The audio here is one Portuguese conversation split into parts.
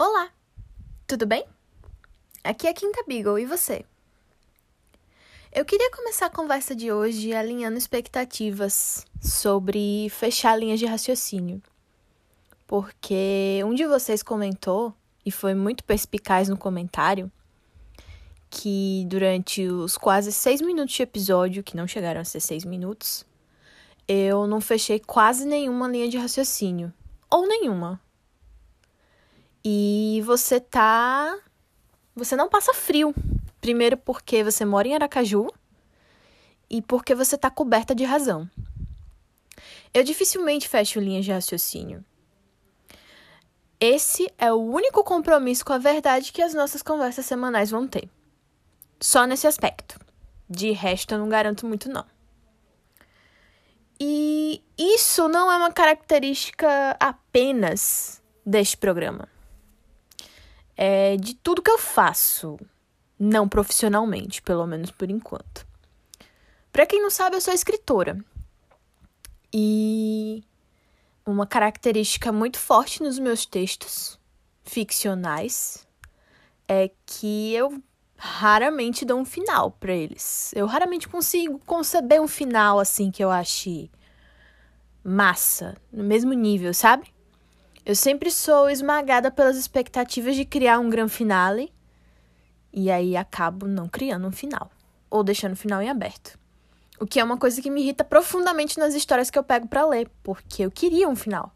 Olá, tudo bem? Aqui é a Quinta Beagle e você? Eu queria começar a conversa de hoje alinhando expectativas sobre fechar linhas de raciocínio. Porque um de vocês comentou, e foi muito perspicaz no comentário, que durante os quase seis minutos de episódio, que não chegaram a ser seis minutos, eu não fechei quase nenhuma linha de raciocínio. Ou nenhuma. E você tá. Você não passa frio. Primeiro porque você mora em Aracaju e porque você tá coberta de razão. Eu dificilmente fecho linhas de raciocínio. Esse é o único compromisso com a verdade que as nossas conversas semanais vão ter. Só nesse aspecto. De resto, eu não garanto muito, não. E isso não é uma característica apenas deste programa. É de tudo que eu faço, não profissionalmente, pelo menos por enquanto. Para quem não sabe, eu sou escritora. E uma característica muito forte nos meus textos ficcionais é que eu raramente dou um final para eles. Eu raramente consigo conceber um final assim que eu ache massa, no mesmo nível, sabe? Eu sempre sou esmagada pelas expectativas de criar um grande finale e aí acabo não criando um final ou deixando o final em aberto. O que é uma coisa que me irrita profundamente nas histórias que eu pego para ler, porque eu queria um final.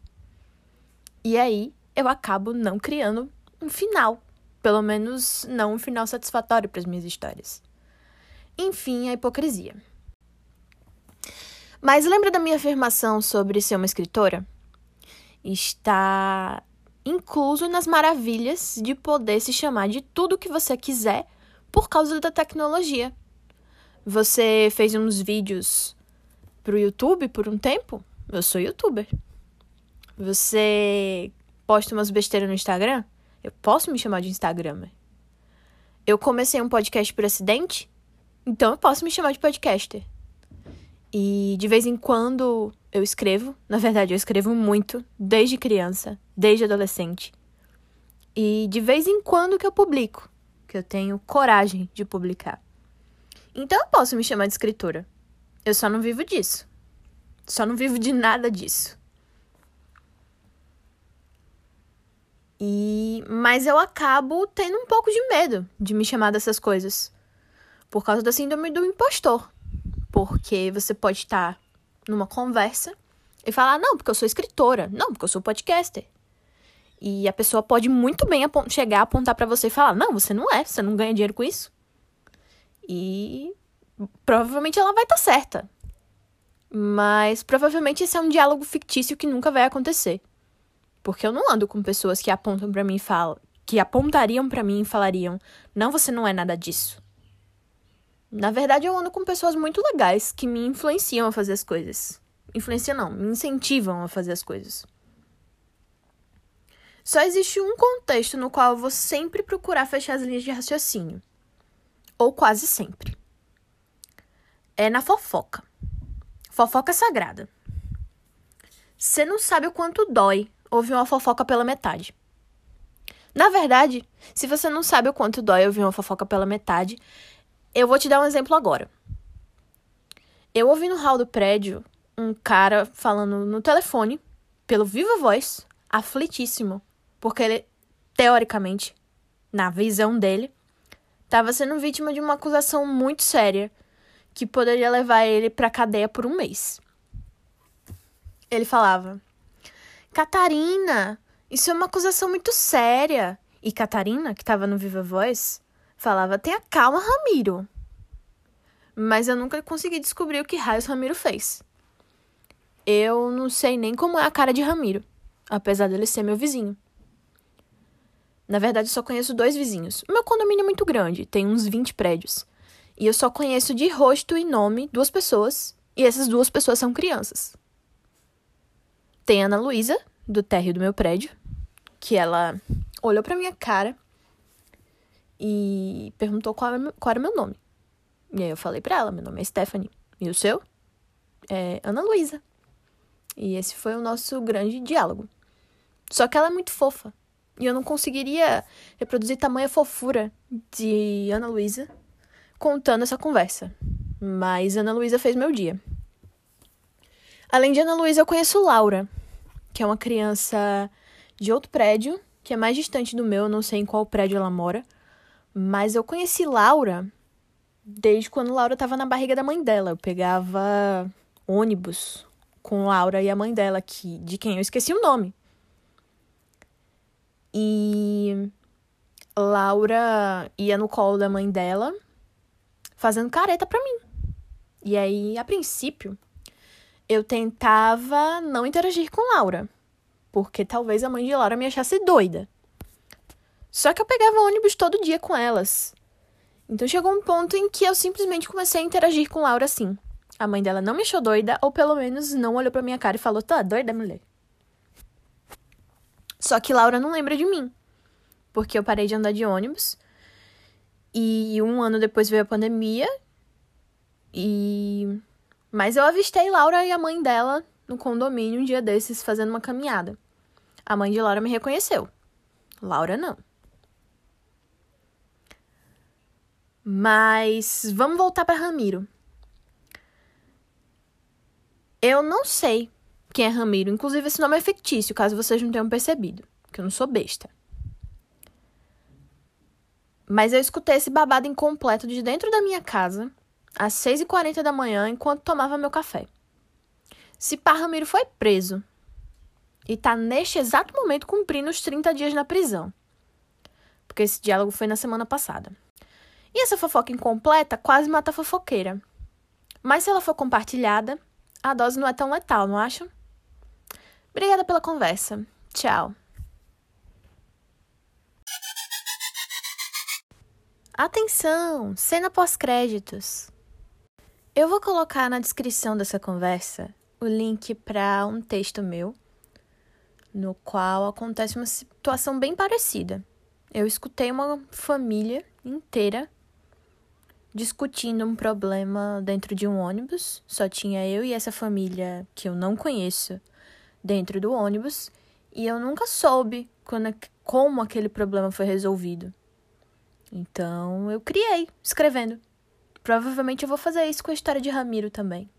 E aí eu acabo não criando um final pelo menos não um final satisfatório para as minhas histórias. Enfim, a hipocrisia. Mas lembra da minha afirmação sobre ser uma escritora? Está incluso nas maravilhas de poder se chamar de tudo que você quiser por causa da tecnologia. Você fez uns vídeos pro YouTube por um tempo? Eu sou youtuber. Você posta umas besteiras no Instagram? Eu posso me chamar de Instagramer. Eu comecei um podcast por acidente, então eu posso me chamar de podcaster. E de vez em quando eu escrevo, na verdade eu escrevo muito, desde criança, desde adolescente. E de vez em quando que eu publico, que eu tenho coragem de publicar. Então eu posso me chamar de escritora. Eu só não vivo disso. Só não vivo de nada disso. E mas eu acabo tendo um pouco de medo de me chamar dessas coisas. Por causa da síndrome do impostor. Porque você pode estar numa conversa e falar: "Não, porque eu sou escritora. Não, porque eu sou podcaster". E a pessoa pode muito bem chegar apontar para você e falar: "Não, você não é, você não ganha dinheiro com isso". E provavelmente ela vai estar tá certa. Mas provavelmente esse é um diálogo fictício que nunca vai acontecer. Porque eu não ando com pessoas que apontam para mim e falam, que apontariam para mim e falariam: "Não, você não é nada disso". Na verdade, eu ando com pessoas muito legais que me influenciam a fazer as coisas. Influenciam não, me incentivam a fazer as coisas. Só existe um contexto no qual eu vou sempre procurar fechar as linhas de raciocínio. Ou quase sempre. É na fofoca. Fofoca sagrada. Você não sabe o quanto dói ouvir uma fofoca pela metade. Na verdade, se você não sabe o quanto dói ouvir uma fofoca pela metade, eu vou te dar um exemplo agora. Eu ouvi no hall do prédio um cara falando no telefone, pelo viva voz, aflitíssimo, porque ele, teoricamente, na visão dele, estava sendo vítima de uma acusação muito séria que poderia levar ele para cadeia por um mês. Ele falava: Catarina, isso é uma acusação muito séria. E Catarina, que estava no Viva Voz, falava: tenha calma, Ramiro. Mas eu nunca consegui descobrir o que raios Ramiro fez. Eu não sei nem como é a cara de Ramiro, apesar dele ser meu vizinho. Na verdade, eu só conheço dois vizinhos. O meu condomínio é muito grande, tem uns 20 prédios. E eu só conheço de rosto e nome duas pessoas, e essas duas pessoas são crianças. Tem a Ana Luísa, do térreo do meu prédio, que ela olhou pra minha cara e perguntou qual era, qual era meu nome. E aí eu falei pra ela, meu nome é Stephanie. E o seu? É Ana Luísa. E esse foi o nosso grande diálogo. Só que ela é muito fofa. E eu não conseguiria reproduzir tamanha fofura de Ana Luísa contando essa conversa. Mas Ana Luísa fez meu dia. Além de Ana Luísa, eu conheço Laura, que é uma criança de outro prédio, que é mais distante do meu, não sei em qual prédio ela mora. Mas eu conheci Laura desde quando Laura estava na barriga da mãe dela. Eu pegava ônibus com Laura e a mãe dela, que, de quem eu esqueci o nome. E Laura ia no colo da mãe dela, fazendo careta pra mim. E aí, a princípio, eu tentava não interagir com Laura, porque talvez a mãe de Laura me achasse doida. Só que eu pegava ônibus todo dia com elas. Então chegou um ponto em que eu simplesmente comecei a interagir com Laura assim. A mãe dela não me achou doida, ou pelo menos não olhou pra minha cara e falou: tá doida, mulher. Só que Laura não lembra de mim. Porque eu parei de andar de ônibus. E um ano depois veio a pandemia. E. Mas eu avistei Laura e a mãe dela no condomínio um dia desses fazendo uma caminhada. A mãe de Laura me reconheceu. Laura não. Mas vamos voltar para Ramiro. Eu não sei quem é Ramiro. Inclusive, esse nome é fictício, caso vocês não tenham percebido. Que eu não sou besta. Mas eu escutei esse babado incompleto de dentro da minha casa, às 6h40 da manhã, enquanto tomava meu café. Se pá, Ramiro foi preso. E tá neste exato momento cumprindo os 30 dias na prisão. Porque esse diálogo foi na semana passada. E essa fofoca incompleta quase mata a fofoqueira. Mas se ela for compartilhada, a dose não é tão letal, não acham? Obrigada pela conversa. Tchau. Atenção! Cena pós-créditos. Eu vou colocar na descrição dessa conversa o link para um texto meu, no qual acontece uma situação bem parecida. Eu escutei uma família inteira discutindo um problema dentro de um ônibus. Só tinha eu e essa família que eu não conheço dentro do ônibus e eu nunca soube quando, como aquele problema foi resolvido. Então eu criei, escrevendo. Provavelmente eu vou fazer isso com a história de Ramiro também.